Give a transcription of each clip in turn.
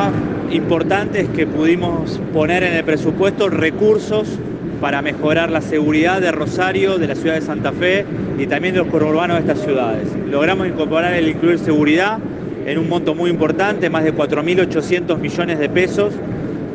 más importante es que pudimos poner en el presupuesto recursos para mejorar la seguridad de Rosario, de la ciudad de Santa Fe y también de los conurbanos de estas ciudades. Logramos incorporar el incluir seguridad en un monto muy importante, más de 4.800 millones de pesos,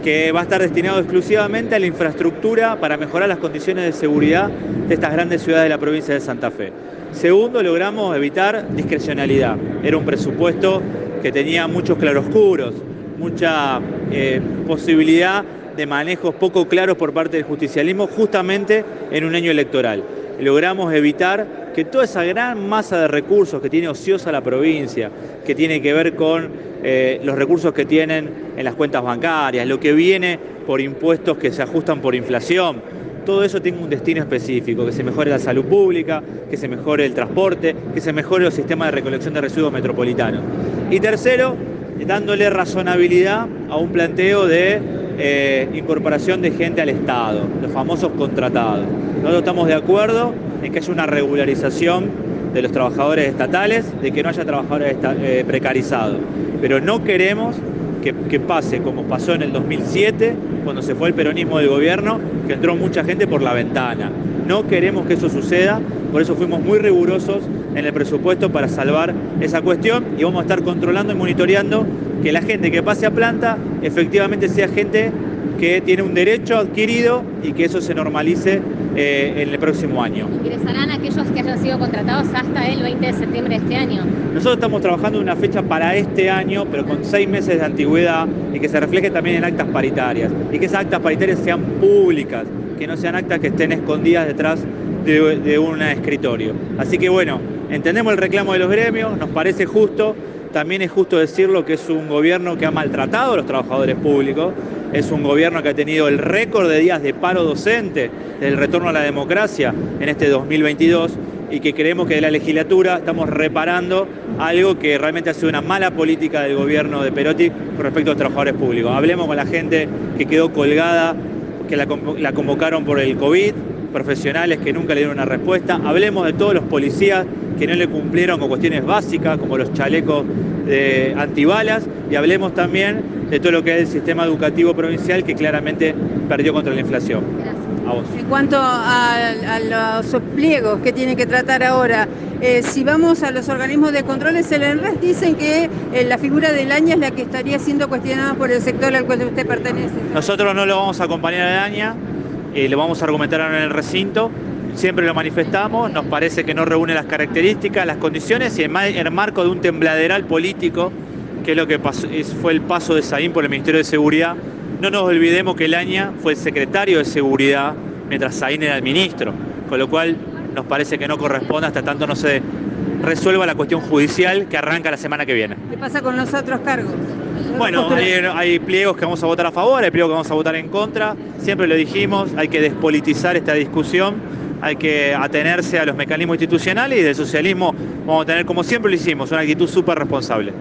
que va a estar destinado exclusivamente a la infraestructura para mejorar las condiciones de seguridad de estas grandes ciudades de la provincia de Santa Fe. Segundo, logramos evitar discrecionalidad. Era un presupuesto que tenía muchos claroscuros, mucha eh, posibilidad de manejos poco claros por parte del justicialismo justamente en un año electoral. Logramos evitar que toda esa gran masa de recursos que tiene ociosa la provincia, que tiene que ver con eh, los recursos que tienen en las cuentas bancarias, lo que viene por impuestos que se ajustan por inflación, todo eso tiene un destino específico, que se mejore la salud pública, que se mejore el transporte, que se mejore los sistemas de recolección de residuos metropolitanos. Y tercero, dándole razonabilidad a un planteo de eh, incorporación de gente al Estado, los famosos contratados. Nosotros estamos de acuerdo en que haya una regularización de los trabajadores estatales, de que no haya trabajadores eh, precarizados, pero no queremos que, pase como pasó en el 2007, cuando se fue el peronismo del gobierno, que entró mucha gente por la ventana. No queremos que eso suceda, por eso fuimos muy rigurosos en el presupuesto para salvar esa cuestión y vamos a estar controlando y monitoreando que la gente que pase a planta efectivamente sea gente que tiene un derecho adquirido y que eso se normalice eh, en el próximo año. ¿Ingresarán aquellos que hayan sido contratados hasta el 20 de septiembre de este año? Nosotros estamos trabajando en una fecha para este año, pero con seis meses de antigüedad y que se refleje también en actas paritarias y que esas actas paritarias sean públicas, que no sean actas que estén escondidas detrás de, un escritorio. Así que bueno, entendemos el reclamo de los gremios, nos parece justo también es justo decirlo que es un gobierno que ha maltratado a los trabajadores públicos, es un gobierno que ha tenido el récord de días de paro docente del retorno a la democracia en este 2022 y que creemos que de la legislatura estamos reparando algo que realmente ha sido una mala política del gobierno de Perotti con respecto a los trabajadores públicos. Hablemos con la gente que quedó colgada, que la convocaron por el COVID, profesionales que nunca le dieron una respuesta. Hablemos de todos los policías que no le cumplieron con cuestiones básicas como los chalecos de antibalas y hablemos también de todo lo que es el sistema educativo provincial que claramente perdió contra la inflación. A vos. En cuanto a, los pliegos que tiene que tratar ahora, eh, si vamos a los organismos de controles, el ENRES dicen que eh, la figura del AñA es la que estaría siendo cuestionada por el sector al cual usted pertenece. Nosotros no lo vamos a acompañar al AñA, eh, lo vamos a argumentar ahora en el recinto siempre lo manifestamos, nos parece que no reúne las características, las condiciones y en el marco de un tembladeral político, que es lo que fue el paso de Saín por el Ministerio de Seguridad. No nos olvidemos que el AñA fue el secretario de Seguridad mientras Saín era el ministro, con lo cual nos parece que no corresponde hasta tanto no se resuelva la cuestión judicial que arranca la semana que viene. ¿Qué pasa con los otros cargos? Bueno, hay, hay, pliegos que vamos a votar a favor, hay pliegos que vamos a votar en contra, siempre lo dijimos, hay que despolitizar esta discusión hay que atenerse a los mecanismos institucionales y del socialismo vamos a tener, como siempre lo hicimos, una actitud súper responsable.